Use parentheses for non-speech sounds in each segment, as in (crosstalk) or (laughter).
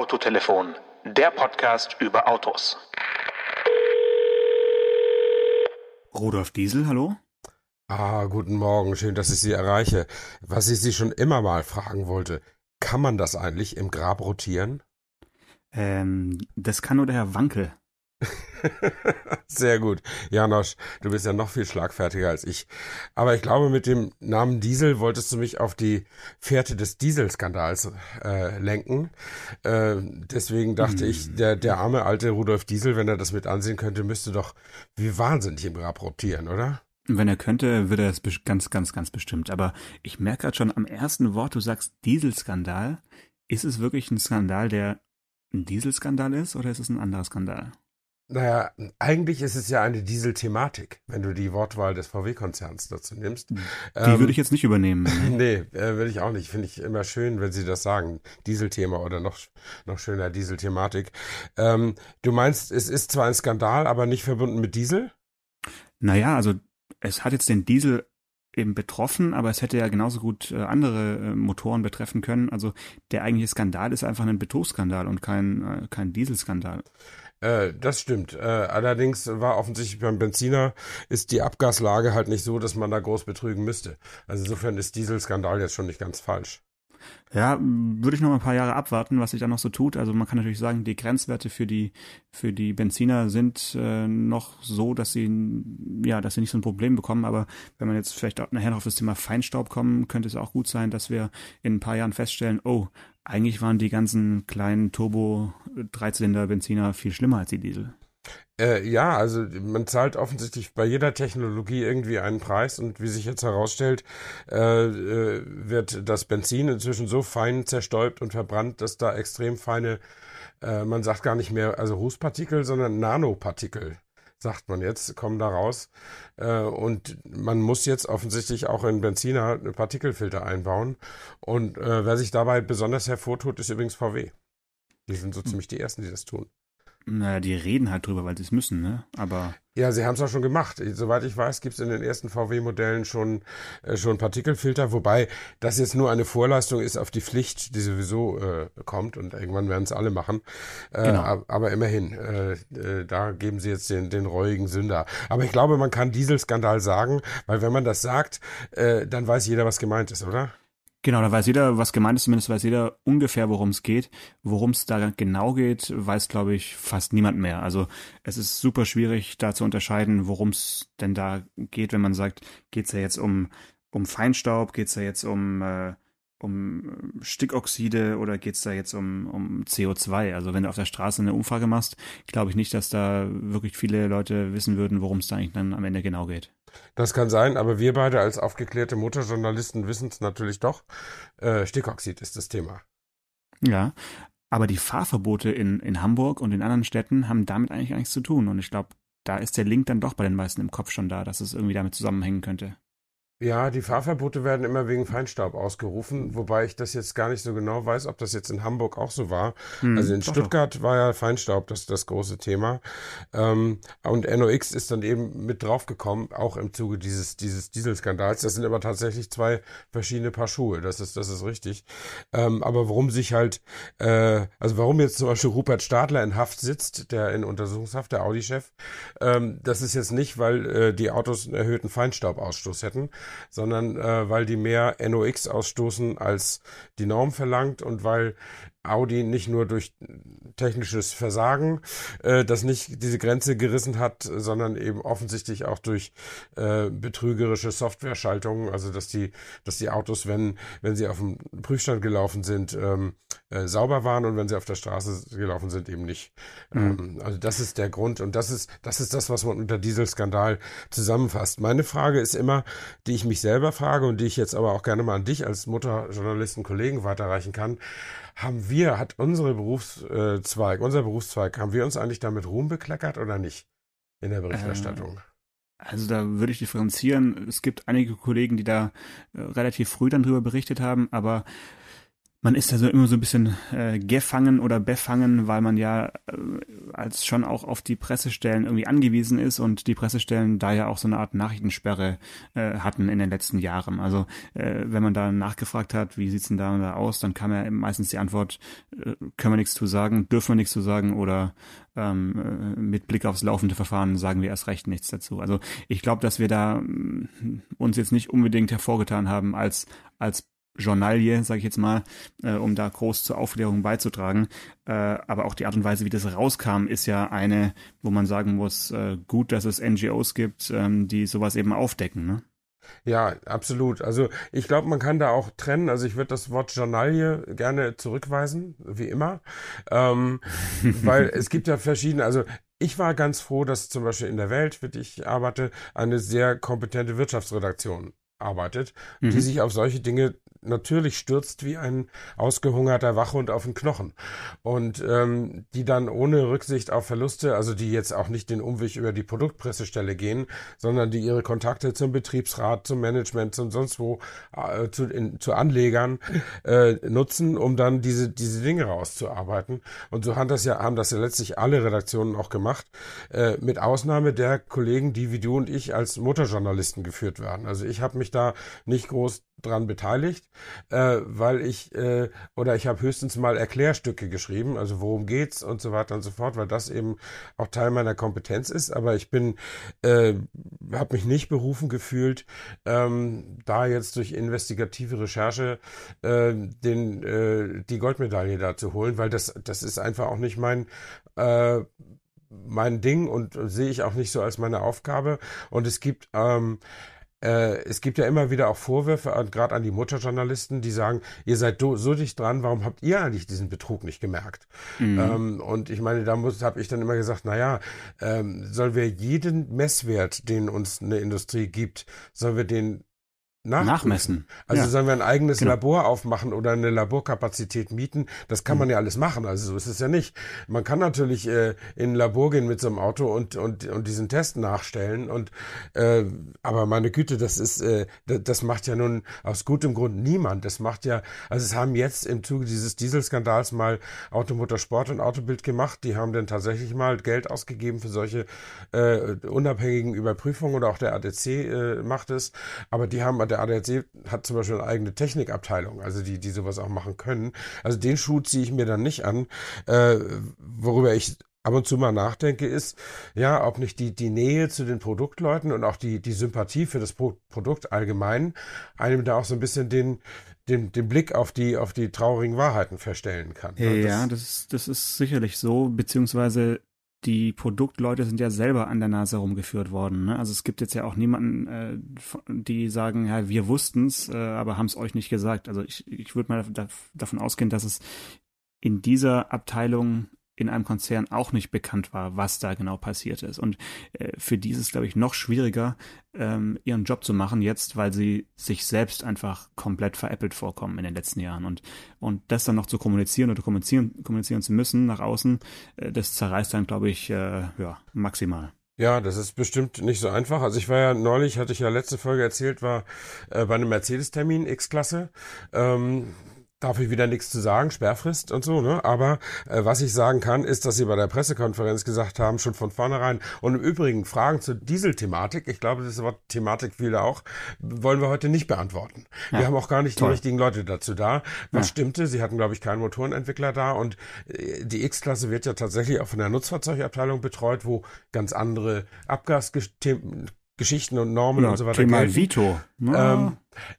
Autotelefon, der Podcast über Autos. Rudolf Diesel, hallo? Ah, guten Morgen, schön, dass ich Sie erreiche. Was ich Sie schon immer mal fragen wollte, kann man das eigentlich im Grab rotieren? Ähm, das kann nur der Herr Wankel. (laughs) Sehr gut. Janosch, du bist ja noch viel schlagfertiger als ich. Aber ich glaube, mit dem Namen Diesel wolltest du mich auf die Fährte des Dieselskandals äh, lenken. Äh, deswegen dachte hm. ich, der, der arme alte Rudolf Diesel, wenn er das mit ansehen könnte, müsste doch wie wahnsinnig im Grab rotieren, oder? Wenn er könnte, würde er es ganz, ganz, ganz bestimmt. Aber ich merke gerade schon am ersten Wort, du sagst Dieselskandal. Ist es wirklich ein Skandal, der ein Dieselskandal ist oder ist es ein anderer Skandal? Naja, eigentlich ist es ja eine Diesel-Thematik, wenn du die Wortwahl des VW-Konzerns dazu nimmst. Die ähm, würde ich jetzt nicht übernehmen. (laughs) nee, äh, würde ich auch nicht. Finde ich immer schön, wenn sie das sagen. Diesel-Thema oder noch, noch schöner Diesel-Thematik. Ähm, du meinst, es ist zwar ein Skandal, aber nicht verbunden mit Diesel? Naja, also es hat jetzt den Diesel eben betroffen, aber es hätte ja genauso gut äh, andere äh, Motoren betreffen können. Also der eigentliche Skandal ist einfach ein Betrugsskandal und kein, äh, kein Dieselskandal. Äh, das stimmt. Äh, allerdings war offensichtlich beim Benziner ist die Abgaslage halt nicht so, dass man da groß betrügen müsste. Also insofern ist Dieselskandal jetzt schon nicht ganz falsch. Ja, würde ich noch ein paar Jahre abwarten, was sich da noch so tut. Also man kann natürlich sagen, die Grenzwerte für die für die Benziner sind äh, noch so, dass sie ja, dass sie nicht so ein Problem bekommen. Aber wenn man jetzt vielleicht auch nachher noch auf das Thema Feinstaub kommen, könnte es auch gut sein, dass wir in ein paar Jahren feststellen, oh, eigentlich waren die ganzen kleinen Turbo-Dreizylinder-Benziner viel schlimmer als die Diesel. Äh, ja, also man zahlt offensichtlich bei jeder Technologie irgendwie einen Preis und wie sich jetzt herausstellt, äh, äh, wird das Benzin inzwischen so fein zerstäubt und verbrannt, dass da extrem feine, äh, man sagt gar nicht mehr, also Rußpartikel, sondern Nanopartikel sagt man jetzt, kommen da raus. Äh, und man muss jetzt offensichtlich auch in Benziner Partikelfilter einbauen. Und äh, wer sich dabei besonders hervortut, ist übrigens VW. Die sind so hm. ziemlich die Ersten, die das tun. Naja, die reden halt drüber, weil sie es müssen, ne? Aber. Ja, sie haben es auch schon gemacht. Soweit ich weiß, gibt es in den ersten VW-Modellen schon, äh, schon Partikelfilter, wobei das jetzt nur eine Vorleistung ist auf die Pflicht, die sowieso äh, kommt und irgendwann werden es alle machen. Äh, genau. Aber immerhin, äh, äh, da geben sie jetzt den, den reuigen Sünder. Aber ich glaube, man kann Dieselskandal sagen, weil wenn man das sagt, äh, dann weiß jeder, was gemeint ist, oder? Genau, da weiß jeder, was gemeint ist, zumindest weiß jeder ungefähr, worum es geht. Worum es da genau geht, weiß, glaube ich, fast niemand mehr. Also es ist super schwierig, da zu unterscheiden, worum es denn da geht, wenn man sagt, geht es ja jetzt um, um Feinstaub, geht es ja jetzt um äh, um Stickoxide oder geht es da jetzt um, um CO2? Also wenn du auf der Straße eine Umfrage machst, glaube ich nicht, dass da wirklich viele Leute wissen würden, worum es da eigentlich dann am Ende genau geht. Das kann sein, aber wir beide als aufgeklärte Motorjournalisten wissen es natürlich doch. Äh, Stickoxid ist das Thema. Ja, aber die Fahrverbote in, in Hamburg und in anderen Städten haben damit eigentlich gar nichts zu tun. Und ich glaube, da ist der Link dann doch bei den meisten im Kopf schon da, dass es irgendwie damit zusammenhängen könnte. Ja, die Fahrverbote werden immer wegen Feinstaub ausgerufen, wobei ich das jetzt gar nicht so genau weiß, ob das jetzt in Hamburg auch so war. Hm, also in Stuttgart doch. war ja Feinstaub das, das große Thema. Ähm, und NOx ist dann eben mit draufgekommen, auch im Zuge dieses, dieses Dieselskandals. Das sind aber tatsächlich zwei verschiedene Paar Schuhe, das ist, das ist richtig. Ähm, aber warum sich halt, äh, also warum jetzt zum Beispiel Rupert Stadler in Haft sitzt, der in Untersuchungshaft, der Audi-Chef, ähm, das ist jetzt nicht, weil äh, die Autos einen erhöhten Feinstaubausstoß hätten, sondern äh, weil die mehr NOx ausstoßen, als die Norm verlangt und weil Audi nicht nur durch technisches Versagen äh, das nicht diese Grenze gerissen hat, sondern eben offensichtlich auch durch äh, betrügerische Softwareschaltungen, also dass die, dass die Autos, wenn, wenn sie auf dem Prüfstand gelaufen sind, ähm, äh, sauber waren und wenn sie auf der Straße gelaufen sind, eben nicht. Mhm. Ähm, also das ist der Grund und das ist, das ist das, was man unter Dieselskandal zusammenfasst. Meine Frage ist immer, die ich mich selber frage und die ich jetzt aber auch gerne mal an dich als Mutterjournalisten Kollegen weiterreichen kann haben wir, hat unsere Berufszweig, unser Berufszweig, haben wir uns eigentlich damit Ruhm bekleckert oder nicht in der Berichterstattung? Äh, also da würde ich differenzieren. Es gibt einige Kollegen, die da äh, relativ früh dann drüber berichtet haben, aber man ist ja so immer so ein bisschen äh, gefangen oder befangen, weil man ja äh, als schon auch auf die Pressestellen irgendwie angewiesen ist und die Pressestellen da ja auch so eine Art Nachrichtensperre äh, hatten in den letzten Jahren. Also äh, wenn man da nachgefragt hat, wie sieht's denn da, da aus, dann kam ja meistens die Antwort, äh, können wir nichts zu sagen, dürfen wir nichts zu sagen oder ähm, äh, mit Blick aufs laufende Verfahren sagen wir erst recht nichts dazu. Also ich glaube, dass wir da äh, uns jetzt nicht unbedingt hervorgetan haben als als Journalie, sage ich jetzt mal, äh, um da groß zur Aufklärung beizutragen. Äh, aber auch die Art und Weise, wie das rauskam, ist ja eine, wo man sagen muss, äh, gut, dass es NGOs gibt, ähm, die sowas eben aufdecken. Ne? Ja, absolut. Also ich glaube, man kann da auch trennen. Also ich würde das Wort Journalie gerne zurückweisen, wie immer. Ähm, (laughs) weil es gibt ja verschiedene, also ich war ganz froh, dass zum Beispiel in der Welt, für die ich arbeite, eine sehr kompetente Wirtschaftsredaktion arbeitet, mhm. die sich auf solche Dinge natürlich stürzt wie ein ausgehungerter Wachhund auf den Knochen. Und ähm, die dann ohne Rücksicht auf Verluste, also die jetzt auch nicht den Umweg über die Produktpressestelle gehen, sondern die ihre Kontakte zum Betriebsrat, zum Management, zum sonst wo, äh, zu, in, zu Anlegern äh, nutzen, um dann diese, diese Dinge rauszuarbeiten. Und so haben das ja, haben das ja letztlich alle Redaktionen auch gemacht, äh, mit Ausnahme der Kollegen, die wie du und ich als Motorjournalisten geführt werden. Also ich habe mich da nicht groß dran beteiligt, äh, weil ich äh, oder ich habe höchstens mal Erklärstücke geschrieben, also worum geht's und so weiter und so fort, weil das eben auch Teil meiner Kompetenz ist. Aber ich bin, äh, habe mich nicht berufen gefühlt, ähm, da jetzt durch investigative Recherche äh, den äh, die Goldmedaille da zu holen, weil das das ist einfach auch nicht mein äh, mein Ding und sehe ich auch nicht so als meine Aufgabe. Und es gibt ähm, äh, es gibt ja immer wieder auch Vorwürfe, gerade an die Mutterjournalisten, die sagen, ihr seid so dicht dran, warum habt ihr eigentlich diesen Betrug nicht gemerkt? Mhm. Ähm, und ich meine, da muss, habe ich dann immer gesagt, naja, ähm, sollen wir jeden Messwert, den uns eine Industrie gibt, sollen wir den nachmessen. Also ja. sollen wir ein eigenes genau. Labor aufmachen oder eine Laborkapazität mieten? Das kann mhm. man ja alles machen. Also so ist es ja nicht. Man kann natürlich äh, in ein Labor gehen mit so einem Auto und und und diesen Test nachstellen. Und äh, aber meine Güte, das ist äh, das macht ja nun aus gutem Grund niemand. Das macht ja also es haben jetzt im Zuge dieses Dieselskandals mal Automotorsport und Autobild gemacht. Die haben dann tatsächlich mal Geld ausgegeben für solche äh, unabhängigen Überprüfungen oder auch der ADC äh, macht es. Aber die haben der ADAC hat zum Beispiel eine eigene Technikabteilung, also die, die sowas auch machen können. Also den Schuh ziehe ich mir dann nicht an. Äh, worüber ich ab und zu mal nachdenke, ist, ja, ob nicht die, die Nähe zu den Produktleuten und auch die, die Sympathie für das Pro Produkt allgemein einem da auch so ein bisschen den, den, den Blick auf die, auf die traurigen Wahrheiten verstellen kann. Ja, das, das, das ist sicherlich so, beziehungsweise die Produktleute sind ja selber an der Nase rumgeführt worden. Ne? Also es gibt jetzt ja auch niemanden, äh, die sagen, ja, wir wussten's, äh, aber haben es euch nicht gesagt. Also ich, ich würde mal davon ausgehen, dass es in dieser Abteilung in einem Konzern auch nicht bekannt war, was da genau passiert ist. Und äh, für die ist es, glaube ich, noch schwieriger, ähm, ihren Job zu machen jetzt, weil sie sich selbst einfach komplett veräppelt vorkommen in den letzten Jahren. Und, und das dann noch zu kommunizieren oder kommunizieren, kommunizieren zu müssen nach außen, äh, das zerreißt dann, glaube ich, äh, ja, maximal. Ja, das ist bestimmt nicht so einfach. Also ich war ja neulich, hatte ich ja letzte Folge erzählt, war äh, bei einem Mercedes-Termin X-Klasse. Ähm, darf ich wieder nichts zu sagen, Sperrfrist und so, ne? Aber äh, was ich sagen kann, ist, dass sie bei der Pressekonferenz gesagt haben, schon von vornherein. Und im Übrigen Fragen zur Dieselthematik, ich glaube, das Wort Thematik fiel auch, wollen wir heute nicht beantworten. Ja, wir haben auch gar nicht toll. die richtigen Leute dazu da. Was ja. stimmte? Sie hatten, glaube ich, keinen Motorenentwickler da und äh, die X-Klasse wird ja tatsächlich auch von der Nutzfahrzeugabteilung betreut, wo ganz andere Abgasgeschichten Geschichten und Normen ja, und so weiter. Thema gelten. Vito. Ja. Ähm,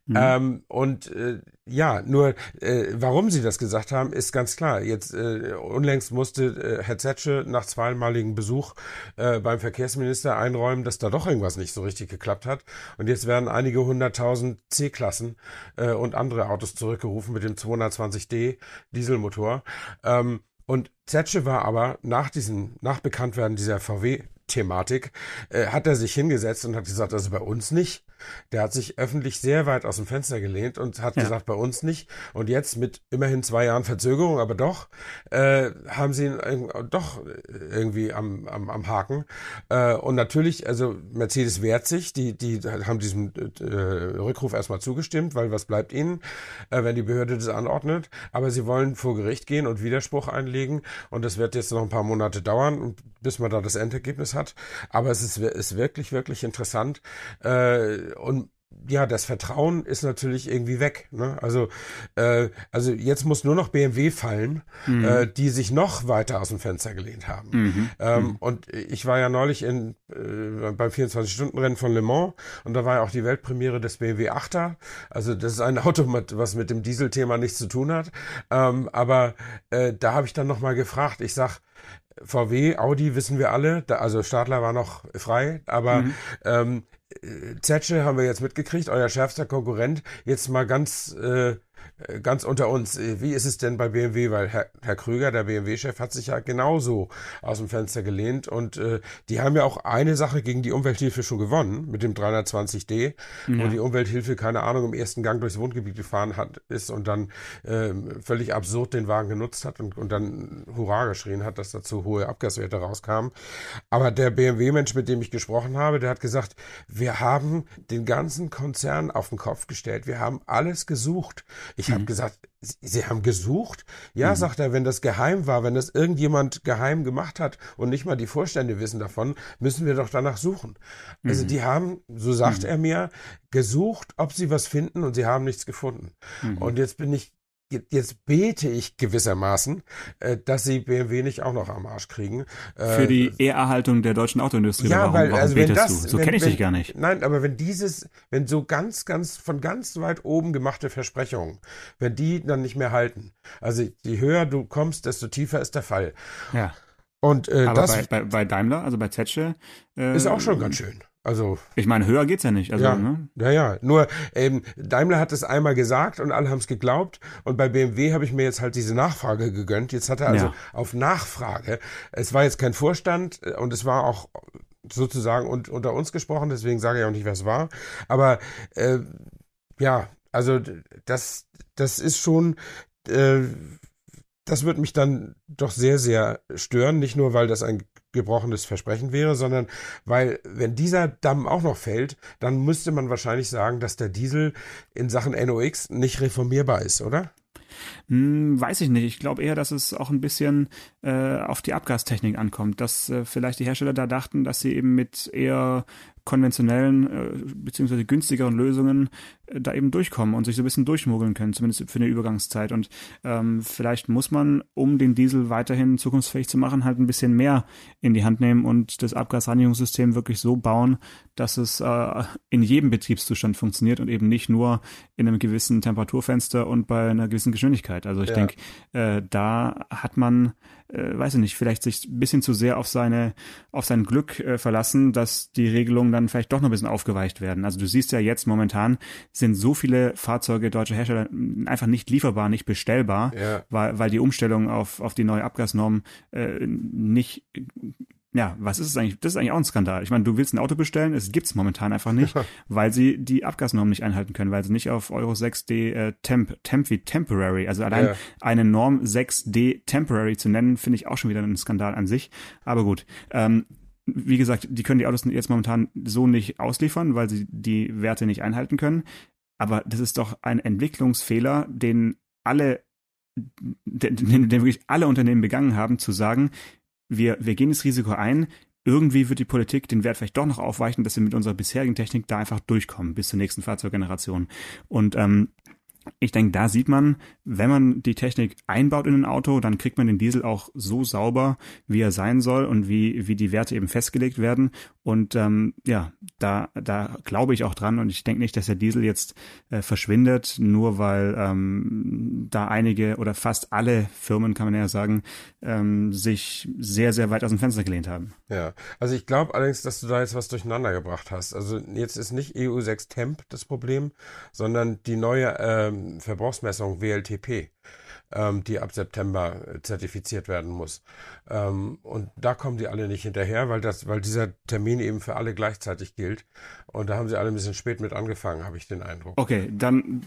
mhm. ähm, und äh, ja, nur äh, warum sie das gesagt haben, ist ganz klar. Jetzt äh, unlängst musste äh, Herr Zetsche nach zweimaligem Besuch äh, beim Verkehrsminister einräumen, dass da doch irgendwas nicht so richtig geklappt hat. Und jetzt werden einige hunderttausend C-Klassen äh, und andere Autos zurückgerufen mit dem 220D Dieselmotor. Ähm, und Zetsche war aber nach diesem, nach Bekanntwerden dieser VW Thematik, äh, hat er sich hingesetzt und hat gesagt, also bei uns nicht. Der hat sich öffentlich sehr weit aus dem Fenster gelehnt und hat ja. gesagt, bei uns nicht. Und jetzt mit immerhin zwei Jahren Verzögerung, aber doch, äh, haben sie ihn doch irgendwie am, am, am Haken. Äh, und natürlich, also Mercedes wehrt sich, die, die haben diesem äh, Rückruf erstmal zugestimmt, weil was bleibt ihnen, äh, wenn die Behörde das anordnet. Aber sie wollen vor Gericht gehen und Widerspruch einlegen. Und das wird jetzt noch ein paar Monate dauern, bis man da das Endergebnis hat. Aber es ist, ist wirklich, wirklich interessant. Äh, und ja, das Vertrauen ist natürlich irgendwie weg. Ne? Also, äh, also jetzt muss nur noch BMW fallen, mhm. äh, die sich noch weiter aus dem Fenster gelehnt haben. Mhm. Ähm, mhm. Und ich war ja neulich in, äh, beim 24-Stunden-Rennen von Le Mans und da war ja auch die Weltpremiere des BMW 8er. Also das ist ein (laughs) Auto, mit, was mit dem Dieselthema nichts zu tun hat. Ähm, aber äh, da habe ich dann nochmal gefragt, ich sag, VW, Audi wissen wir alle, da, also Stadler war noch frei, aber mhm. ähm, Zetsche haben wir jetzt mitgekriegt, euer schärfster Konkurrent. Jetzt mal ganz äh, äh, ganz unter uns, äh, wie ist es denn bei BMW? Weil Herr, Herr Krüger, der BMW-Chef, hat sich ja genauso aus dem Fenster gelehnt und äh, die haben ja auch eine Sache gegen die Umwelthilfe schon gewonnen mit dem 320D, ja. wo die Umwelthilfe keine Ahnung im ersten Gang durchs Wohngebiet gefahren hat ist und dann äh, völlig absurd den Wagen genutzt hat und, und dann Hurra geschrien hat, dass dazu hohe Abgaswerte rauskamen. Aber der BMW-Mensch, mit dem ich gesprochen habe, der hat gesagt, wir haben den ganzen Konzern auf den Kopf gestellt, wir haben alles gesucht. Ich mhm. habe gesagt, Sie haben gesucht? Ja, mhm. sagt er, wenn das geheim war, wenn das irgendjemand geheim gemacht hat und nicht mal die Vorstände wissen davon, müssen wir doch danach suchen. Also mhm. Also die haben, so sagt mhm. er mir, gesucht, ob sie was finden und sie haben nichts gefunden. Mhm. Und jetzt bin ich jetzt bete ich gewissermaßen, äh, dass sie BMW nicht auch noch am Arsch kriegen. Äh, Für die Ehrerhaltung der deutschen Autoindustrie. Ja, warum, weil, warum also wenn das, du? So kenne ich dich gar nicht. Nein, aber wenn dieses, wenn so ganz, ganz, von ganz weit oben gemachte Versprechungen, wenn die dann nicht mehr halten, also je höher du kommst, desto tiefer ist der Fall. Ja. Und äh, aber das bei, bei, bei Daimler, also bei Zetsche, äh, ist auch schon ganz schön. Also ich meine, höher geht's ja nicht. Also, ja, ne? ja, ja. Nur ähm, Daimler hat es einmal gesagt und alle haben es geglaubt. Und bei BMW habe ich mir jetzt halt diese Nachfrage gegönnt. Jetzt hat er also ja. auf Nachfrage. Es war jetzt kein Vorstand äh, und es war auch sozusagen und, unter uns gesprochen. Deswegen sage ich auch nicht, was war. Aber äh, ja, also das, das ist schon. Äh, das wird mich dann doch sehr, sehr stören. Nicht nur, weil das ein gebrochenes Versprechen wäre, sondern weil, wenn dieser Damm auch noch fällt, dann müsste man wahrscheinlich sagen, dass der Diesel in Sachen NOx nicht reformierbar ist, oder? Hm, weiß ich nicht. Ich glaube eher, dass es auch ein bisschen äh, auf die Abgastechnik ankommt, dass äh, vielleicht die Hersteller da dachten, dass sie eben mit eher konventionellen äh, beziehungsweise günstigeren Lösungen äh, da eben durchkommen und sich so ein bisschen durchmogeln können, zumindest für eine Übergangszeit. Und ähm, vielleicht muss man, um den Diesel weiterhin zukunftsfähig zu machen, halt ein bisschen mehr in die Hand nehmen und das Abgasreinigungssystem wirklich so bauen, dass es äh, in jedem Betriebszustand funktioniert und eben nicht nur in einem gewissen Temperaturfenster und bei einer gewissen Geschwindigkeit. Also ich ja. denke, äh, da hat man äh, weiß ich nicht, vielleicht sich ein bisschen zu sehr auf seine, auf sein Glück äh, verlassen, dass die Regelungen dann vielleicht doch noch ein bisschen aufgeweicht werden. Also du siehst ja jetzt momentan sind so viele Fahrzeuge deutscher Hersteller einfach nicht lieferbar, nicht bestellbar, ja. weil, weil die Umstellung auf, auf die neue Abgasnorm äh, nicht ja, was ist es eigentlich? Das ist eigentlich auch ein Skandal. Ich meine, du willst ein Auto bestellen, es gibt's momentan einfach nicht, (laughs) weil sie die Abgasnorm nicht einhalten können, weil sie nicht auf Euro 6D äh, Temp, Temp wie Temporary, also allein ja. eine Norm 6D Temporary zu nennen, finde ich auch schon wieder ein Skandal an sich. Aber gut. Ähm, wie gesagt, die können die Autos jetzt momentan so nicht ausliefern, weil sie die Werte nicht einhalten können. Aber das ist doch ein Entwicklungsfehler, den alle den, den wirklich alle Unternehmen begangen haben, zu sagen, wir, wir gehen das Risiko ein, irgendwie wird die Politik den Wert vielleicht doch noch aufweichen, dass wir mit unserer bisherigen Technik da einfach durchkommen bis zur nächsten Fahrzeuggeneration. Und ähm, ich denke, da sieht man, wenn man die Technik einbaut in ein Auto, dann kriegt man den Diesel auch so sauber, wie er sein soll und wie, wie die Werte eben festgelegt werden. Und ähm, ja, da, da glaube ich auch dran und ich denke nicht, dass der Diesel jetzt äh, verschwindet, nur weil ähm, da einige oder fast alle Firmen, kann man ja sagen, ähm, sich sehr, sehr weit aus dem Fenster gelehnt haben. Ja, also ich glaube allerdings, dass du da jetzt was durcheinander gebracht hast. Also jetzt ist nicht EU6 Temp das Problem, sondern die neue ähm, Verbrauchsmessung WLTP. ähm, die ab September äh, zertifiziert werden muss. Ähm, und da kommen die alle nicht hinterher, weil das, weil dieser Termin eben für alle gleichzeitig gilt. Und da haben sie alle ein bisschen spät mit angefangen, habe ich den Eindruck. Okay, dann,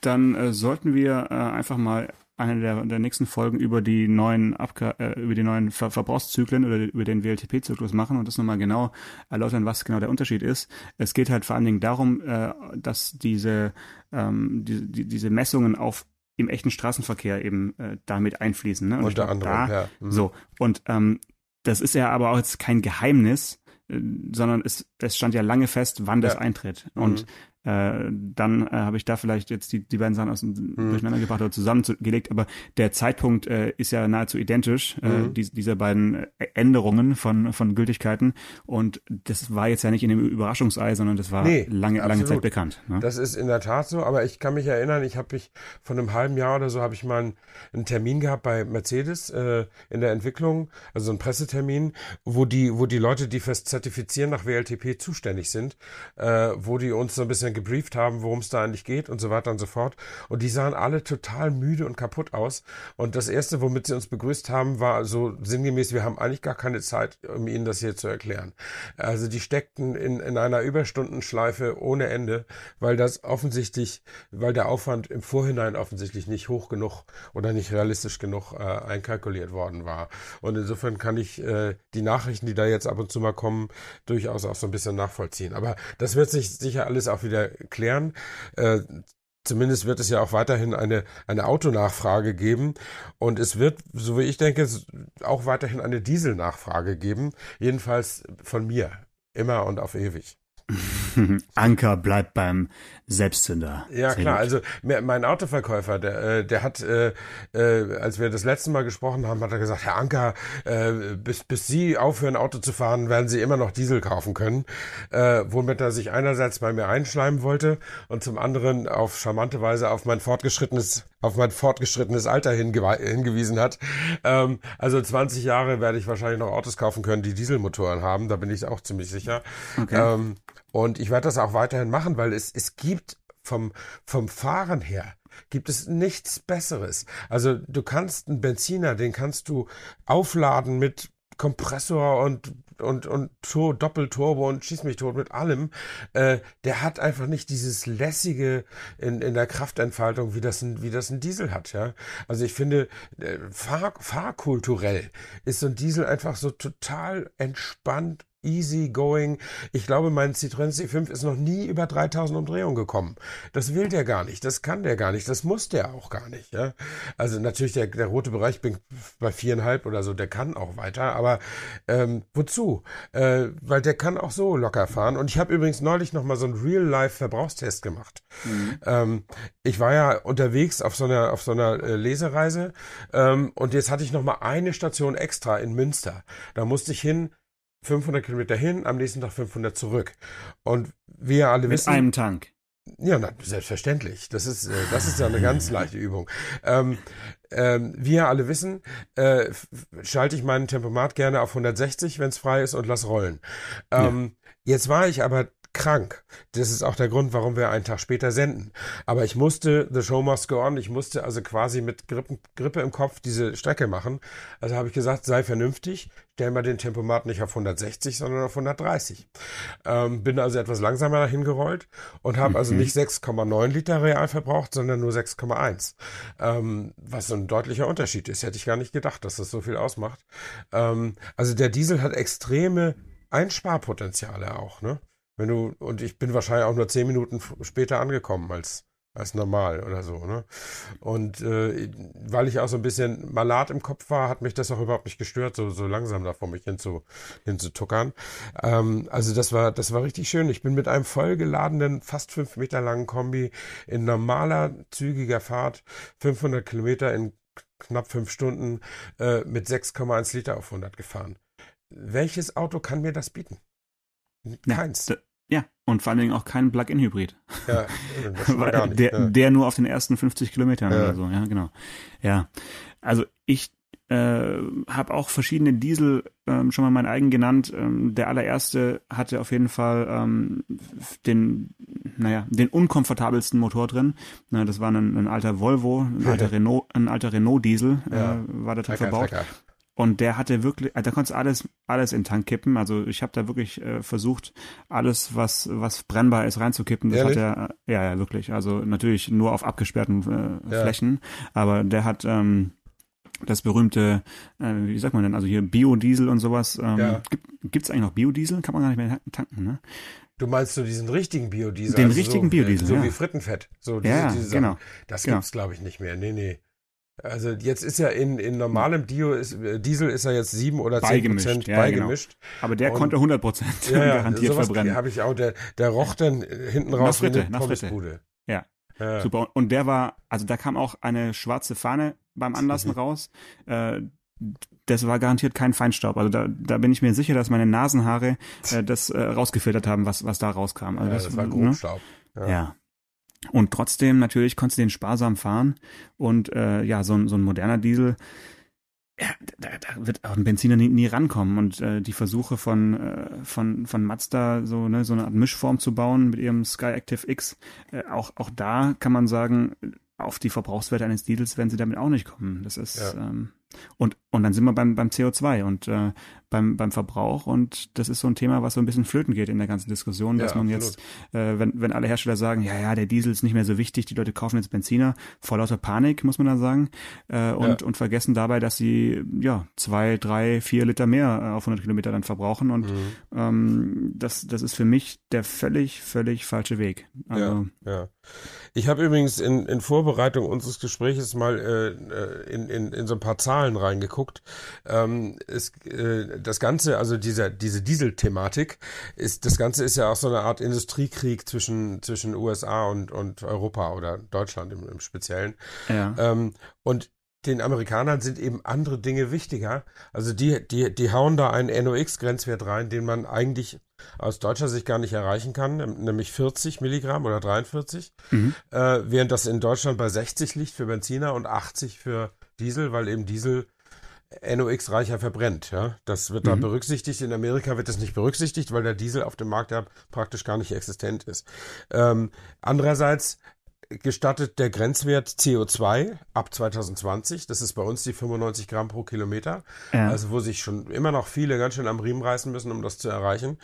dann äh, sollten wir äh, einfach mal eine der, der nächsten Folgen über die neuen Abga äh, über die neuen Ver Verbrauchszyklen oder über den WLTP-Zyklus machen und das nochmal genau erläutern, was genau der Unterschied ist. Es geht halt vor allen Dingen darum, äh, dass diese, ähm, die, die, diese Messungen auf im echten Straßenverkehr eben äh, damit einfließen. Ne? Und Unter anderem, da, ja. Mhm. So, und ähm, das ist ja aber auch jetzt kein Geheimnis, äh, sondern es, es stand ja lange fest, wann das eintritt. Und mhm äh, dann äh, habe ich da vielleicht jetzt die, die beiden Sachen aus, hm. durcheinander gebracht oder zusammengelegt, aber der Zeitpunkt äh, ist ja nahezu identisch, äh, mhm. die, dieser beiden Änderungen von, von Gültigkeiten und das war jetzt ja nicht in dem Überraschungsei, sondern das war nee, lange, lange Zeit bekannt. Ne? Das ist in der Tat so, aber ich kann mich erinnern, ich habe mich von einem halben Jahr oder so habe ich mal einen, einen, Termin gehabt bei Mercedes äh, in der Entwicklung, also einen Pressetermin, wo die, wo die Leute, die fürs Zertifizieren nach WLTP zuständig sind, äh, wo die uns so ein bisschen gebrieft haben, worum es da eigentlich geht und so weiter und so fort. Und die sahen alle total müde und kaputt aus. Und das Erste, womit sie uns begrüßt haben, war so sinngemäß, wir haben eigentlich gar keine Zeit, um ihnen das hier zu erklären. Also die steckten in, in einer Überstundenschleife ohne Ende, weil das offensichtlich, weil der Aufwand im Vorhinein offensichtlich nicht hoch genug oder nicht realistisch genug äh, einkalkuliert worden war. Und insofern kann ich äh, die Nachrichten, die da jetzt ab und zu mal kommen, durchaus auch so ein bisschen nachvollziehen. Aber das wird sich sicher alles auch wieder klären. Äh, Zumindest wird es ja auch weiterhin eine, eine Autonachfrage geben. Und es wird, so wie ich denke, auch weiterhin eine Dieselnachfrage geben. Jedenfalls von mir. Immer und auf ewig. (laughs) Anker bleibt beim Selbstzünder. Ja, Sehr klar. Gut. Also mein Autoverkäufer, der, äh, der hat, äh, äh, als wir das letzte Mal gesprochen haben, hat er gesagt, Herr Anker, äh, bis, bis Sie aufhören, Auto zu fahren, werden Sie immer noch Diesel kaufen können. Äh, womit er sich einerseits bei mir einschleimen wollte und zum anderen auf charmante Weise auf mein fortgeschrittenes, auf mein fortgeschrittenes Alter hinge hingewiesen hat. Ähm, also 20 Jahre werde ich wahrscheinlich noch Autos kaufen können, die Dieselmotoren haben. Da bin ich auch ziemlich sicher. Okay. Ähm, und ich werde das auch weiterhin machen, weil es, es gibt vom, vom Fahren her, gibt es nichts Besseres. Also du kannst einen Benziner, den kannst du aufladen mit Kompressor und und und Tor, Doppelturbo und schieß mich tot mit allem. Äh, der hat einfach nicht dieses lässige in, in der Kraftentfaltung, wie das ein wie das ein Diesel hat. Ja, also ich finde äh, fahr, fahrkulturell ist so ein Diesel einfach so total entspannt easy going. Ich glaube, mein Citroën C5 ist noch nie über 3000 Umdrehungen gekommen. Das will der gar nicht. Das kann der gar nicht. Das muss der auch gar nicht. Ja? Also natürlich der, der rote Bereich bin bei viereinhalb oder so, der kann auch weiter. Aber ähm, wozu? Äh, weil der kann auch so locker fahren. Und ich habe übrigens neulich noch mal so einen Real-Life-Verbrauchstest gemacht. Mhm. Ähm, ich war ja unterwegs auf so einer auf so einer äh, Lesereise ähm, und jetzt hatte ich noch mal eine Station extra in Münster. Da musste ich hin 500 Kilometer hin, am nächsten Tag 500 zurück. Und wir alle Mit wissen. Mit einem Tank. Ja, na, selbstverständlich. Das ist, äh, das ist ja eine ganz (laughs) leichte Übung. Ähm, ähm, wir alle wissen, äh, schalte ich meinen Tempomat gerne auf 160, wenn es frei ist, und lass rollen. Ähm, ja. Jetzt war ich aber krank. Das ist auch der Grund, warum wir einen Tag später senden. Aber ich musste, the show must go on, ich musste also quasi mit Grippe, Grippe im Kopf diese Strecke machen. Also habe ich gesagt, sei vernünftig, stell mal den Tempomat nicht auf 160, sondern auf 130. Ähm, bin also etwas langsamer dahin gerollt und habe also mhm. also nicht 6,9 Liter real verbraucht, sondern nur 6,1. Ähm, was so ein deutlicher Unterschied ist. Hätte ich gar nicht gedacht, dass das so viel ausmacht. Ähm, also der Diesel hat extreme Einsparpotenziale auch, ne? Wenn du, und ich bin wahrscheinlich auch nur zehn Minuten später angekommen als, als normal oder so, ne? Und äh, weil ich auch so ein bisschen malat im Kopf war, hat mich das auch überhaupt nicht gestört, so, so langsam da vor mich hin zu, hinzutuckern. Ähm, also das war, das war richtig schön. Ich bin mit einem vollgeladenen, fast fünf Meter langen Kombi in normaler, zügiger Fahrt, 500 Kilometer in knapp fünf Stunden äh, mit 6,1 Liter auf 100 gefahren. Welches Auto kann mir das bieten? Keins. Ja, ja, und vor allen Dingen auch kein Plug-in-Hybrid. Ja, (laughs) Weil nicht, der, ja. der nur auf den ersten 50 Kilometern ja. oder so, ja, genau. Ja, also ich äh, habe auch verschiedene Diesel ähm, schon mal mein eigen genannt. Ähm, der allererste hatte auf jeden Fall ähm, den, naja, den unkomfortabelsten Motor drin. Na, das war ein, ein alter Volvo, ein alter Renault, ein alter Renault Diesel äh, war da drin verbaut. Trecker. Und der hatte wirklich, da konntest du alles, alles in den Tank kippen. Also ich habe da wirklich äh, versucht, alles, was, was brennbar ist, reinzukippen. Das Ehrlich? hat er, ja, ja, wirklich. Also natürlich nur auf abgesperrten äh, Ja. Flächen. Aber der hat ähm, das berühmte, äh, wie sagt man denn, also hier Biodiesel und sowas. Ähm, Ja. gibt, gibt's eigentlich noch Biodiesel? Kann man gar nicht mehr tanken, ne? Du meinst so diesen richtigen Biodiesel? Den also richtigen so, Biodiesel, So ja. wie Frittenfett. So diese, Ja, diese genau. Das Genau. gibt's, glaube ich, nicht mehr. Nee, nee. Also jetzt ist ja in, in normalem Dio ist, äh, Diesel ist ja jetzt sieben oder zehn Beigemischt, Prozent ja, beigemischt. Aber der Und- konnte 100 Prozent Ja, ja, garantiert verbrennen. habe ich auch. Der, der roch dann äh, hinten raus Fritte, wie eine nach Fritte. Ja. Ja. Super. Und der war, also da kam auch eine schwarze Fahne beim Anlassen Mhm. raus. Äh, das war garantiert kein Feinstaub. Also da, da bin ich mir sicher, dass meine Nasenhaare äh, das äh, rausgefiltert haben, was, was da rauskam. Also Ja, das war ne? Grobstaub. Ja. Ja. Und trotzdem, natürlich konntest du den sparsam fahren. Und äh, ja, so, ein- so ein moderner Diesel, ja, da, da wird auch ein Benziner nie, nie rankommen. Und äh, die Versuche von, äh, von, von Mazda, so, ne, so eine Art Mischform zu bauen mit ihrem Sky Active X, äh, auch, auch da kann man sagen, auf die Verbrauchswerte eines Diesels werden sie damit auch nicht kommen. Das ist Ja. ähm, und und dann sind wir beim beim CO2 und äh, beim beim Verbrauch und das ist so ein Thema, was so ein bisschen flöten geht in der ganzen Diskussion, dass Ja, man absolut. jetzt äh, wenn, wenn alle Hersteller sagen, ja, ja, der Diesel ist nicht mehr so wichtig, die Leute kaufen jetzt Benziner, vor lauter Panik, muss man da sagen, äh, und, Ja. und vergessen dabei, dass sie ja zwei, drei, vier Liter mehr äh, auf 100 Kilometer dann verbrauchen und Mhm. ähm, das, das ist für mich der völlig, völlig falsche Weg. Also, ja, ja. Ich habe übrigens in, in Vorbereitung unseres Gespräches mal äh, äh, in, in, in so ein paar Zahlen reingeguckt. Ähm, es, äh, das Ganze, also dieser, diese Diesel-Thematik, ist, das Ganze ist ja auch so eine Art Industriekrieg zwischen, zwischen USA und, und Europa oder Deutschland im, im Speziellen. ja. Ähm, und den Amerikanern sind eben andere Dinge wichtiger. Also die, die, die hauen da einen NOx-Grenzwert rein, den man eigentlich aus deutscher Sicht gar nicht erreichen kann, nämlich 40 Milligramm oder 43, Mhm. äh, während das in Deutschland bei 60 liegt für Benziner und 80 für Diesel, weil eben Diesel NOx-reicher verbrennt. Ja? Das wird da Mhm. berücksichtigt. In Amerika wird das nicht berücksichtigt, weil der Diesel auf dem Markt ja praktisch gar nicht existent ist. Ähm, andererseits gestattet der Grenzwert CO2 ab 2020. Das ist bei uns die 95 Gramm pro Kilometer. ja. Also wo sich schon immer noch viele ganz schön am Riemen reißen müssen, um das zu erreichen.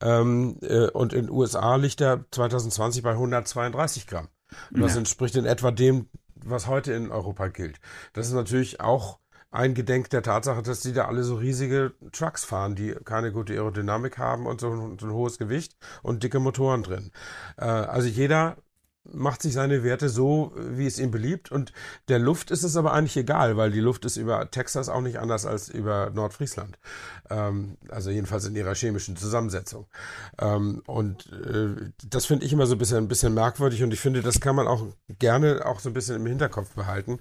Ähm, äh, und in den USA liegt er 2020 bei 132 Gramm. Und das Ja. entspricht in etwa dem, was heute in Europa gilt. Das ist natürlich auch ein Gedenk der Tatsache, dass die da alle so riesige Trucks fahren, die keine gute Aerodynamik haben und so, ein- so ein hohes Gewicht und dicke Motoren drin. Äh, also jeder macht sich seine Werte so, wie es ihm beliebt. Und der Luft ist es aber eigentlich egal, weil die Luft ist über Texas auch nicht anders als über Nordfriesland. Ähm, also jedenfalls in ihrer chemischen Zusammensetzung. Ähm, und äh, das finde ich immer so ein bisschen, ein bisschen merkwürdig und ich finde, das kann man auch gerne auch so ein bisschen im Hinterkopf behalten.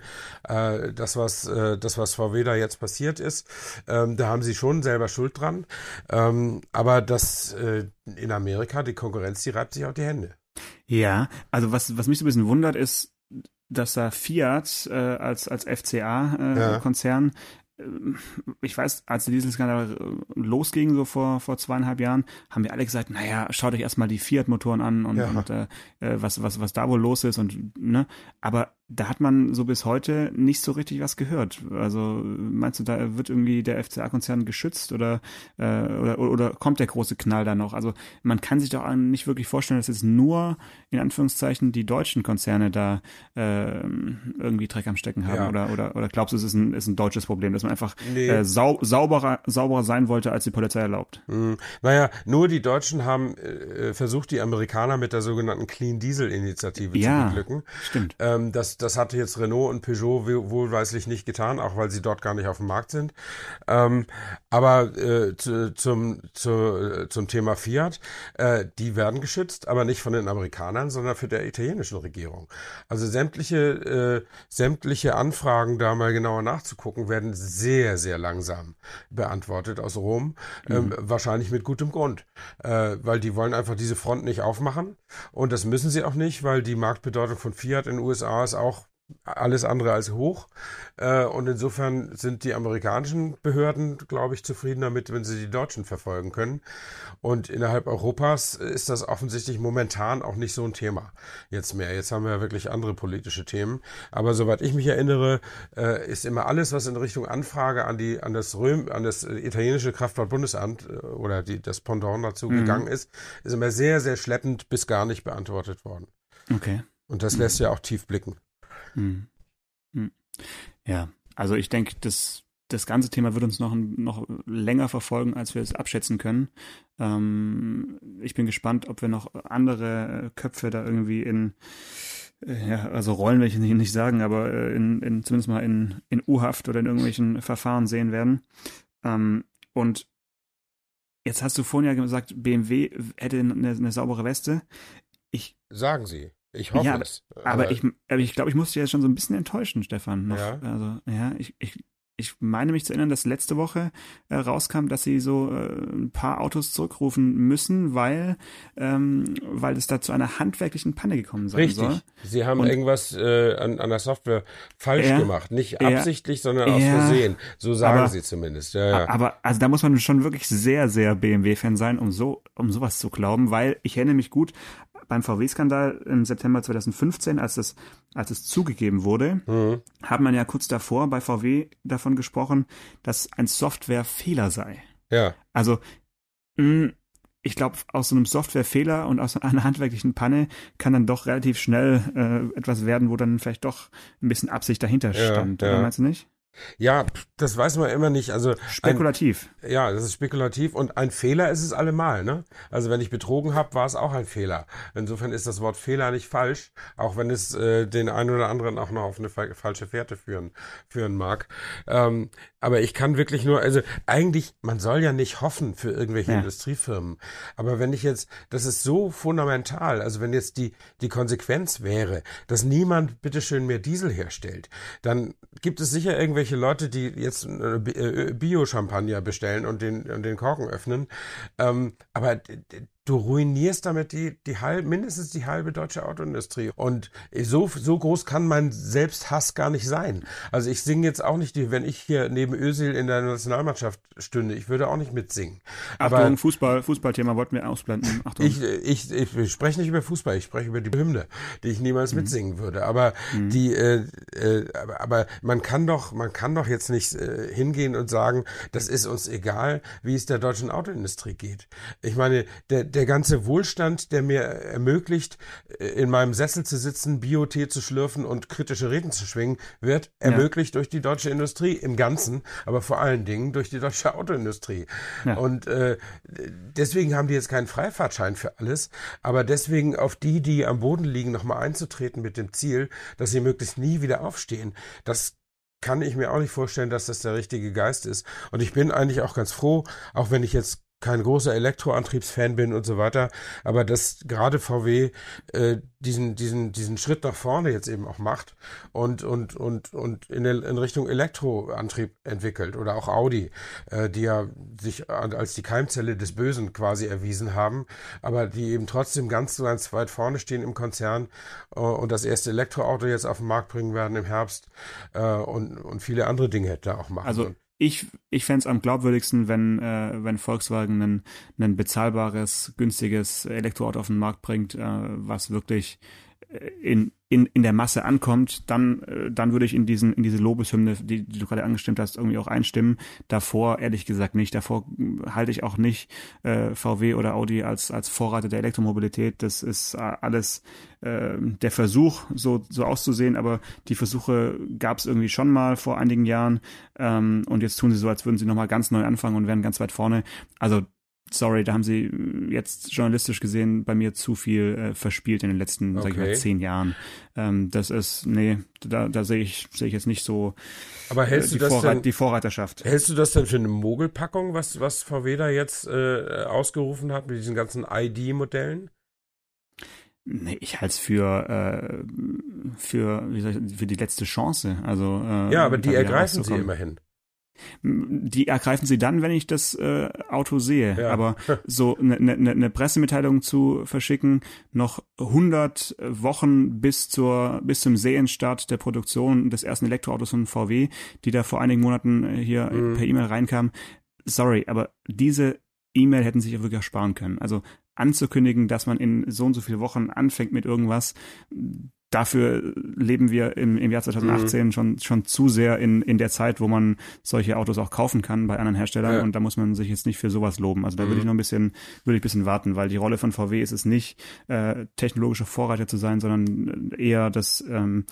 Äh, das, was, äh, das, was VW da jetzt passiert ist, ähm, da haben sie schon selber Schuld dran. Ähm, aber das äh, in Amerika, die Konkurrenz, die reibt sich auch die Hände. Ja, also was, was mich so ein bisschen wundert, ist, dass da Fiat äh, als, als Ja. FCA-Konzern, äh, ich weiß, als der Dieselskandal äh, losging, so vor, vor zweieinhalb Jahren, haben wir alle gesagt, naja, schaut euch erstmal die Fiat-Motoren an und, Ja. und äh, äh, was, was, was da wohl los ist und ne, aber da hat man so bis heute nicht so richtig was gehört. Also meinst du, da wird irgendwie der FCA-Konzern geschützt oder, äh, oder, oder kommt der große Knall da noch? Also man kann sich doch nicht wirklich vorstellen, dass jetzt nur in Anführungszeichen die deutschen Konzerne da äh, irgendwie Dreck am Stecken haben Ja. oder, oder, oder glaubst du, es ist ein, ist ein deutsches Problem, dass man einfach Nee. äh, sau, sauberer, sauberer sein wollte, als die Polizei erlaubt? Hm, Naja, nur die Deutschen haben äh, versucht, die Amerikaner mit der sogenannten Clean Diesel Initiative Ja. zu beglücken. Stimmt. Ähm, das, das hatte jetzt Renault und Peugeot wohl- wohlweislich nicht getan, auch weil sie dort gar nicht auf dem Markt sind. Ähm, aber äh, zu, zum, zu, äh, zum Thema Fiat, äh, die werden geschützt, aber nicht von den Amerikanern, sondern für der italienischen Regierung. Also sämtliche, äh, sämtliche Anfragen, da mal genauer nachzugucken, werden sehr, sehr langsam beantwortet aus Rom. Ähm, wahrscheinlich mit gutem Grund, äh, weil die wollen einfach diese Front nicht aufmachen. Und das müssen sie auch nicht, weil die Marktbedeutung von Fiat in den USA ist alles andere als hoch. Äh, und insofern sind die amerikanischen Behörden, glaube ich, zufrieden damit, wenn sie die Deutschen verfolgen können. Und innerhalb Europas ist das offensichtlich momentan auch nicht so ein Thema jetzt mehr. Jetzt haben wir wirklich andere politische Themen. Aber soweit ich mich erinnere, äh, ist immer alles, was in Richtung Anfrage an die an das Röm, an das italienische Kraftfahrtbundesamt äh, oder die, das Pendant dazu mhm. gegangen ist, ist immer sehr, sehr schleppend bis gar nicht beantwortet worden. Okay. Und das lässt ja auch tief blicken. Hm. Hm. Ja, also ich denke, das, das ganze Thema wird uns noch, noch länger verfolgen, als wir es abschätzen können. Ähm, ich bin gespannt, ob wir noch andere Köpfe da irgendwie in, äh, ja, also Rollen will ich nicht sagen, aber äh, in, in, zumindest mal in, in U-Haft oder in irgendwelchen Verfahren sehen werden. Ähm, und jetzt hast du vorhin ja gesagt, BMW hätte eine, eine saubere Weste. Ich, Sagen Sie. Ich hoffe ja, es. Aber, aber ich, aber ich glaube, ich musste jetzt schon so ein bisschen enttäuschen, Stefan. Noch. Ja. Also, ja, ich, ich, ich meine mich zu erinnern, dass letzte Woche äh, rauskam, dass sie so äh, ein paar Autos zurückrufen müssen, weil, ähm, weil es da zu einer handwerklichen Panne gekommen sein Richtig. soll. Richtig. Sie haben Und, irgendwas äh, an, an der Software falsch ja, gemacht. Nicht absichtlich, sondern aus ja, Versehen. So sagen aber, sie zumindest. Ja, ja. Aber also da muss man schon wirklich sehr, sehr BMW-Fan sein, um so, um sowas zu glauben, weil ich erinnere mich gut beim VW-Skandal im September 2015, als es, als es zugegeben wurde, mhm. hat man ja kurz davor bei VW davon gesprochen, dass ein Softwarefehler sei. Ja. Also, mh, ich glaube, aus so einem Softwarefehler und aus einer (laughs) handwerklichen Panne kann dann doch relativ schnell äh, etwas werden, wo dann vielleicht doch ein bisschen Absicht dahinter stand. Ja, ja. Oder meinst du nicht? Ja, das weiß man immer nicht. Also spekulativ. Ein, ja, das ist spekulativ und ein Fehler ist es allemal. Ne? Also wenn ich betrogen habe, war es auch ein Fehler. Insofern ist das Wort Fehler nicht falsch, auch wenn es äh, den einen oder anderen auch noch auf eine fa falsche Fährte führen führen mag. Ähm, aber ich kann wirklich nur, also eigentlich, man soll ja nicht hoffen für irgendwelche ja. Industriefirmen. Aber wenn ich jetzt, das ist so fundamental. Also wenn jetzt die die Konsequenz wäre, dass niemand bitteschön mehr Diesel herstellt, dann gibt es sicher irgendwelche Leute, die jetzt äh, äh, Bio-Champagner bestellen und den, und den Korken öffnen. Ähm, aber du ruinierst damit die, die halb, mindestens die halbe deutsche Autoindustrie. Und so, so groß kann mein Selbsthass gar nicht sein. Also ich singe jetzt auch nicht, die, wenn ich hier neben Özil in der Nationalmannschaft stünde, ich würde auch nicht mitsingen. Achtung, Aber Fußball, Fußballthema wollten wir ausblenden. Achtung. Ich, ich, ich spreche nicht über Fußball, ich spreche über die Hymne, die ich niemals mhm. mitsingen würde. Aber mhm. die, äh, äh, aber, aber man kann doch, man kann doch jetzt nicht äh, hingehen und sagen, das ist uns egal, wie es der deutschen Autoindustrie geht. Ich meine, der, der ganze Wohlstand, der mir ermöglicht, in meinem Sessel zu sitzen, Biotee zu schlürfen und kritische Reden zu schwingen, wird ermöglicht ja. durch die deutsche Industrie im Ganzen, aber vor allen Dingen durch die deutsche Autoindustrie. Ja. Und äh, deswegen haben die jetzt keinen Freifahrtschein für alles, aber deswegen auf die, die am Boden liegen, nochmal einzutreten mit dem Ziel, dass sie möglichst nie wieder aufstehen. Das kann ich mir auch nicht vorstellen, dass das der richtige Geist ist. Und ich bin eigentlich auch ganz froh, auch wenn ich jetzt kein großer Elektroantriebsfan bin und so weiter, aber dass gerade VW äh, diesen diesen diesen Schritt nach vorne jetzt eben auch macht und und und und in, in Richtung Elektroantrieb entwickelt oder auch Audi, äh, die ja sich als die Keimzelle des Bösen quasi erwiesen haben, aber die eben trotzdem ganz ganz weit vorne stehen im Konzern äh, und das erste Elektroauto jetzt auf den Markt bringen werden im Herbst äh, und und viele andere Dinge hätte auch machen. Also ich, ich fände es am glaubwürdigsten, wenn, äh, wenn Volkswagen ein, ein bezahlbares, günstiges Elektroauto auf den Markt bringt, äh, was wirklich äh, in, in, in der Masse ankommt, dann, äh, dann würde ich in diesen, in diese Lobeshymne, die, die du gerade angestimmt hast, irgendwie auch einstimmen. Davor ehrlich gesagt nicht. Davor halte ich auch nicht äh, VW oder Audi als, als Vorreiter der Elektromobilität. Das ist äh, alles äh, der Versuch, so, so auszusehen, aber die Versuche gab es irgendwie schon mal vor einigen Jahren. Ähm, und jetzt tun sie so, als würden sie nochmal ganz neu anfangen und wären ganz weit vorne. Also sorry, da haben sie jetzt journalistisch gesehen bei mir zu viel äh, verspielt in den letzten, okay. sag ich mal, zehn Jahren. Ähm, das ist, nee, da, da sehe ich, sehe ich jetzt nicht so Aber hältst äh, die, du das Vorreit, denn, die Vorreiterschaft. Hältst du das denn für eine Mogelpackung, was, was VW da jetzt äh, ausgerufen hat mit diesen ganzen ID-Modellen? Nee, ich halte es für, äh, für, wie soll ich, für die letzte Chance. Also, äh, ja, aber die ergreifen sie immerhin. Die ergreifen sie dann, wenn ich das äh, Auto sehe. Ja. Aber (laughs) so eine ne, ne, ne Pressemitteilung zu verschicken, noch 100 Wochen bis zur bis zum Serienstart der Produktion des ersten Elektroautos von VW, die da vor einigen Monaten hier mhm. per E-Mail reinkam. Sorry, aber diese E-Mail hätten sich ja wirklich auch sparen können. Also anzukündigen, dass man in so und so viele Wochen anfängt mit irgendwas, dafür leben wir im, im Jahr 2018 mhm. schon, schon zu sehr in, in der Zeit, wo man solche Autos auch kaufen kann bei anderen Herstellern ja. und da muss man sich jetzt nicht für sowas loben. Also da mhm. würde ich noch ein bisschen, würde ich ein bisschen warten, weil die Rolle von VW ist es nicht, äh, technologische Vorreiter zu sein, sondern eher das ähm,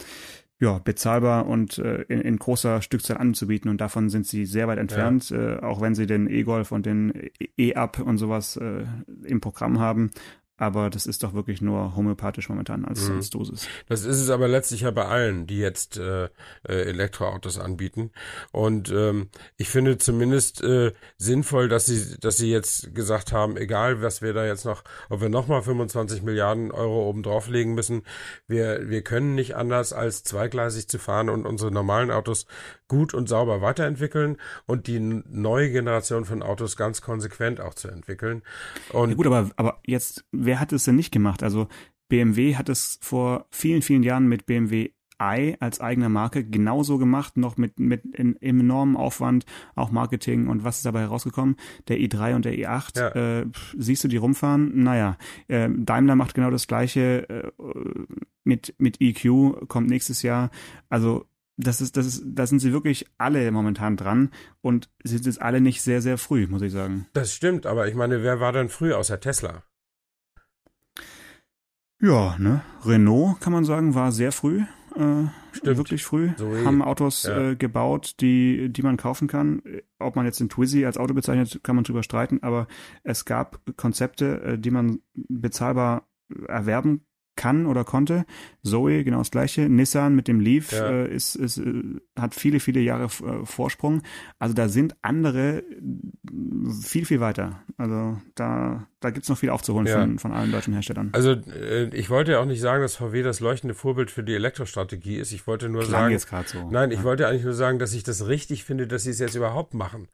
ja, bezahlbar und äh, in, in großer Stückzahl anzubieten und davon sind sie sehr weit entfernt, ja. äh, auch wenn sie den E-Golf und den E-Up und sowas äh, im Programm haben aber das ist doch wirklich nur homöopathisch momentan als, mhm. als Dosis. Das ist es aber letztlich ja bei allen, die jetzt äh, äh, Elektroautos anbieten. Und ähm, ich finde zumindest äh, sinnvoll, dass sie, dass sie jetzt gesagt haben, egal was wir da jetzt noch, ob wir nochmal 25 Milliarden Euro oben drauflegen müssen, wir, wir können nicht anders als zweigleisig zu fahren und unsere normalen Autos gut und sauber weiterentwickeln und die neue Generation von Autos ganz konsequent auch zu entwickeln. Und ja gut, aber, aber jetzt, wer hat es denn nicht gemacht? Also BMW hat es vor vielen, vielen Jahren mit BMW i als eigener Marke genauso gemacht, noch mit, mit in, im enormen Aufwand, auch Marketing und was ist dabei herausgekommen? Der i3 und der i8, ja. äh, siehst du die rumfahren? Naja, äh, Daimler macht genau das gleiche äh, mit, mit EQ, kommt nächstes Jahr. Also das ist, das ist, da sind sie wirklich alle momentan dran und sind jetzt alle nicht sehr, sehr früh, muss ich sagen. Das stimmt, aber ich meine, wer war denn früh außer Tesla? Ja, ne? Renault, kann man sagen, war sehr früh. Äh, Stimmt. wirklich früh, so haben Autos ja. äh, gebaut, die, die man kaufen kann. Ob man jetzt den Twizy als Auto bezeichnet, kann man drüber streiten, aber es gab Konzepte, äh, die man bezahlbar erwerben kann oder konnte. Zoe, genau das gleiche. Nissan mit dem Leaf ja. äh, ist, ist, äh, hat viele, viele Jahre äh, Vorsprung. Also da sind andere viel, viel weiter. Also da, da gibt's noch viel aufzuholen ja. von, von allen deutschen Herstellern. Also äh, ich wollte ja auch nicht sagen, dass VW das leuchtende Vorbild für die Elektrostrategie ist. Ich wollte nur Klang sagen. Jetzt so. Nein, ich ja. wollte eigentlich nur sagen, dass ich das richtig finde, dass sie es jetzt überhaupt machen.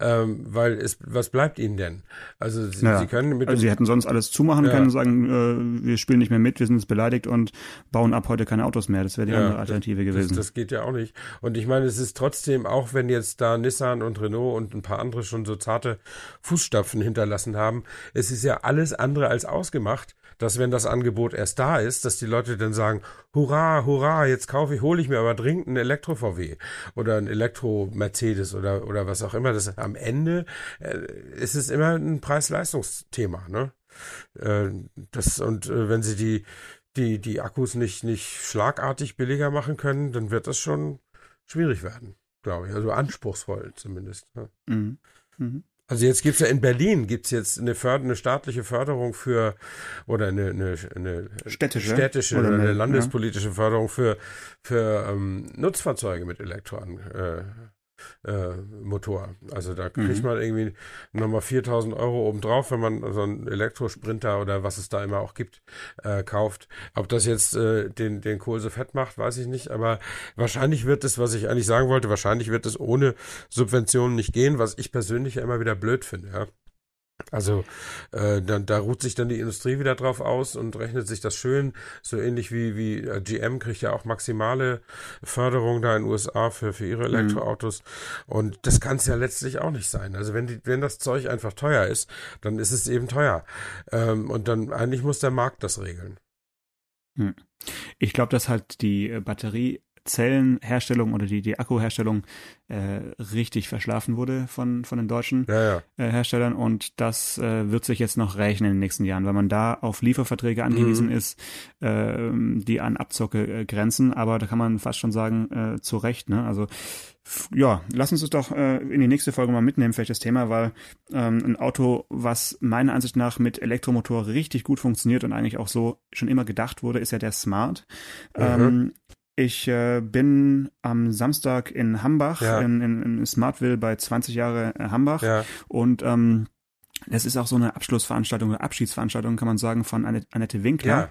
Ähm, weil es, was bleibt ihnen denn? Also sie, sie können mit. Also sie hätten sonst alles zumachen können und sagen, äh, wir spielen nicht mehr mit, wir sind jetzt beleidigt und bauen ab heute keine Autos mehr. Das wäre die ja, andere Alternative das, gewesen. Das, das, geht ja auch nicht. Und ich meine, es ist trotzdem, auch wenn jetzt da Nissan und Renault und ein paar andere schon so zarte Fußstapfen hinterlassen haben, es ist ja alles andere als ausgemacht, dass wenn das Angebot erst da ist, dass die Leute dann sagen, hurra, hurra, jetzt kaufe ich, hole ich mir aber dringend einen Elektro-VW oder ein Elektro-Mercedes oder, oder was auch immer. Das am Ende äh, ist es immer ein Preis-Leistungsthema, ne? Äh, das, und äh, wenn sie die, die, die Akkus nicht, nicht schlagartig billiger machen können, dann wird das schon schwierig werden, glaube ich. Also anspruchsvoll zumindest. Ja. Mhm. Mhm. Also jetzt gibt's ja in Berlin gibt's jetzt eine, Förder, eine staatliche Förderung für oder eine, eine, eine städtische, städtische oder eine, landespolitische ja. Förderung für für ähm, Nutzfahrzeuge mit Elektron. Äh, äh, Motor. Also da kriegt mhm. man irgendwie nochmal 4000 Euro obendrauf, wenn man so einen Elektrosprinter oder was es da immer auch gibt, äh, kauft. Ob das jetzt äh, den, den Kohl so fett macht, weiß ich nicht, aber wahrscheinlich wird es, was ich eigentlich sagen wollte, wahrscheinlich wird es ohne Subventionen nicht gehen, was ich persönlich immer wieder blöd finde. Ja. Also äh, dann, da ruht sich dann die Industrie wieder drauf aus und rechnet sich das schön, so ähnlich wie, wie äh, GM kriegt ja auch maximale Förderung da in den USA für, für ihre mhm. Elektroautos. Mhm. Und das kann es ja letztlich auch nicht sein. Also wenn, die, wenn das Zeug einfach teuer ist, dann ist es eben teuer. Ähm, und dann eigentlich muss der Markt das regeln. Hm. Ich glaube, dass halt die äh, Batterie Zellenherstellung oder die, die Akkuherstellung äh, richtig verschlafen wurde von, von den deutschen ja, ja. Äh, Herstellern und das äh, wird sich jetzt noch rächen in den nächsten Jahren, weil man da auf Lieferverträge angewiesen mhm. ist, äh, die an Abzocke äh, grenzen, aber da kann man fast schon sagen, äh, zu Recht, ne? Also ja, lass uns das doch äh, in die nächste Folge mal mitnehmen, vielleicht das Thema, weil ähm, ein Auto, was meiner Ansicht nach mit Elektromotor richtig gut funktioniert und eigentlich auch so schon immer gedacht wurde, ist ja der Smart. Mhm. Ähm, ich äh, bin am Samstag in Hambach, ja. in, in, in Smartville bei 20 Jahre äh, Hambach. Ja. Und ähm, das ist auch so eine Abschlussveranstaltung oder Abschiedsveranstaltung, kann man sagen, von Annette Winkler. Ja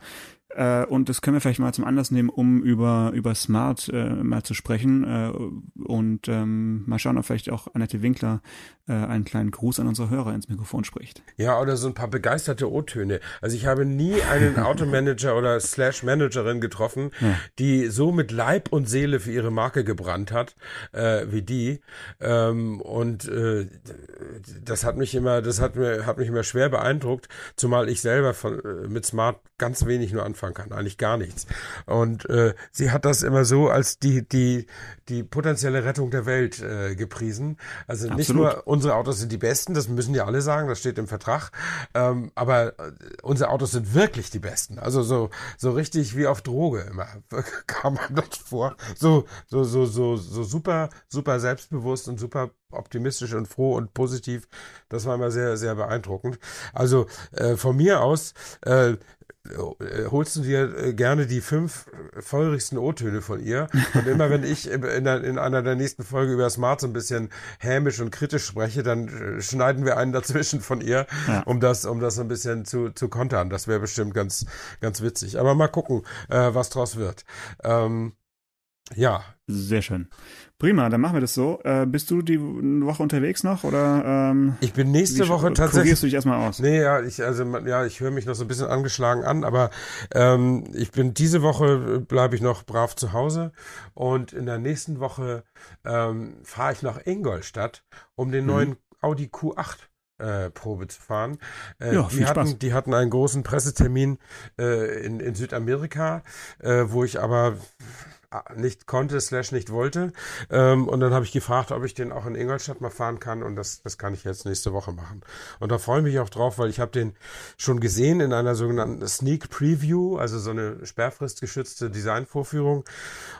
Äh, und das können wir vielleicht mal zum Anlass nehmen, um über, über Smart äh, mal zu sprechen äh, und ähm, mal schauen, ob vielleicht auch Annette Winkler äh, einen kleinen Gruß an unsere Hörer ins Mikrofon spricht. Ja, oder so ein paar begeisterte O-Töne. Also ich habe nie einen (laughs) Automanager oder Slash Managerin getroffen, ja. die so mit Leib und Seele für ihre Marke gebrannt hat, äh, wie die. Ähm, und äh, das hat mich immer, das hat mir, hat mich immer schwer beeindruckt, zumal ich selber von, mit Smart ganz wenig nur anfangen kann, eigentlich gar nichts. Und äh, sie hat das immer so als die, die, die potenzielle Rettung der Welt äh, gepriesen. Also Absolut. nicht nur unsere Autos sind die besten, das müssen ja alle sagen, das steht im Vertrag. Ähm, aber äh, unsere Autos sind wirklich die besten. Also so, so richtig wie auf Droge immer (laughs) kam man das vor. So, so, so, so, so super, super selbstbewusst und super optimistisch und froh und positiv. Das war immer sehr, sehr beeindruckend. Also äh, von mir aus äh, äh, holst du dir äh, gerne die fünf feurigsten O-Töne von ihr. Und immer wenn ich in, der, in einer der nächsten Folgen über Smart so ein bisschen hämisch und kritisch spreche, dann äh, schneiden wir einen (laughs) dazwischen von ihr, ja. um das, um das ein bisschen zu, zu kontern. Das wäre bestimmt ganz, ganz witzig. Aber mal gucken, äh, was draus wird. Ähm, ja. Sehr schön. Prima, dann machen wir das so. Äh, bist du die Woche unterwegs noch oder? Ähm, ich bin nächste Woche tatsächlich. du dich erstmal aus? Nee, ja, ich also ja, ich höre mich noch so ein bisschen angeschlagen an, aber ähm, ich bin diese Woche äh, bleibe ich noch brav zu Hause und in der nächsten Woche ähm, fahre ich nach Ingolstadt, um den mhm. neuen Audi Q8 äh, Probe zu fahren. Äh, ja, die, hatten, die hatten einen großen Pressetermin äh, in, in Südamerika, äh, wo ich aber nicht konnte, slash nicht wollte. Ähm, und dann habe ich gefragt, ob ich den auch in Ingolstadt mal fahren kann. Und das, das kann ich jetzt nächste Woche machen. Und da freue ich mich auch drauf, weil ich habe den schon gesehen in einer sogenannten Sneak Preview, also so eine sperrfristgeschützte Designvorführung.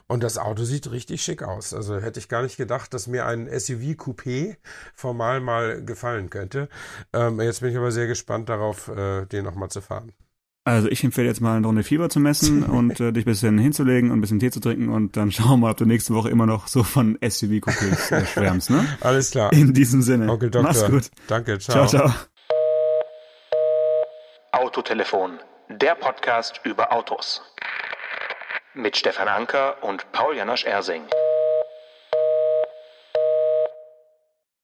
Und das Auto sieht richtig schick aus. Also hätte ich gar nicht gedacht, dass mir ein SUV Coupé formal mal gefallen könnte. Ähm, jetzt bin ich aber sehr gespannt darauf, äh, den nochmal zu fahren. Also ich empfehle jetzt mal eine Runde Fieber zu messen (laughs) und äh, dich ein bisschen hinzulegen und ein bisschen Tee zu trinken und dann schauen wir mal, ob du nächste Woche immer noch so von SUV-Coupés äh, schwärmst, ne? (laughs) Alles klar. In diesem Sinne. Onkel Doktor. Mach's gut. Danke, ciao. Ciao, ciao. Autotelefon, der Podcast über Autos. Mit Stefan Anker und Paul Janosch Ersing.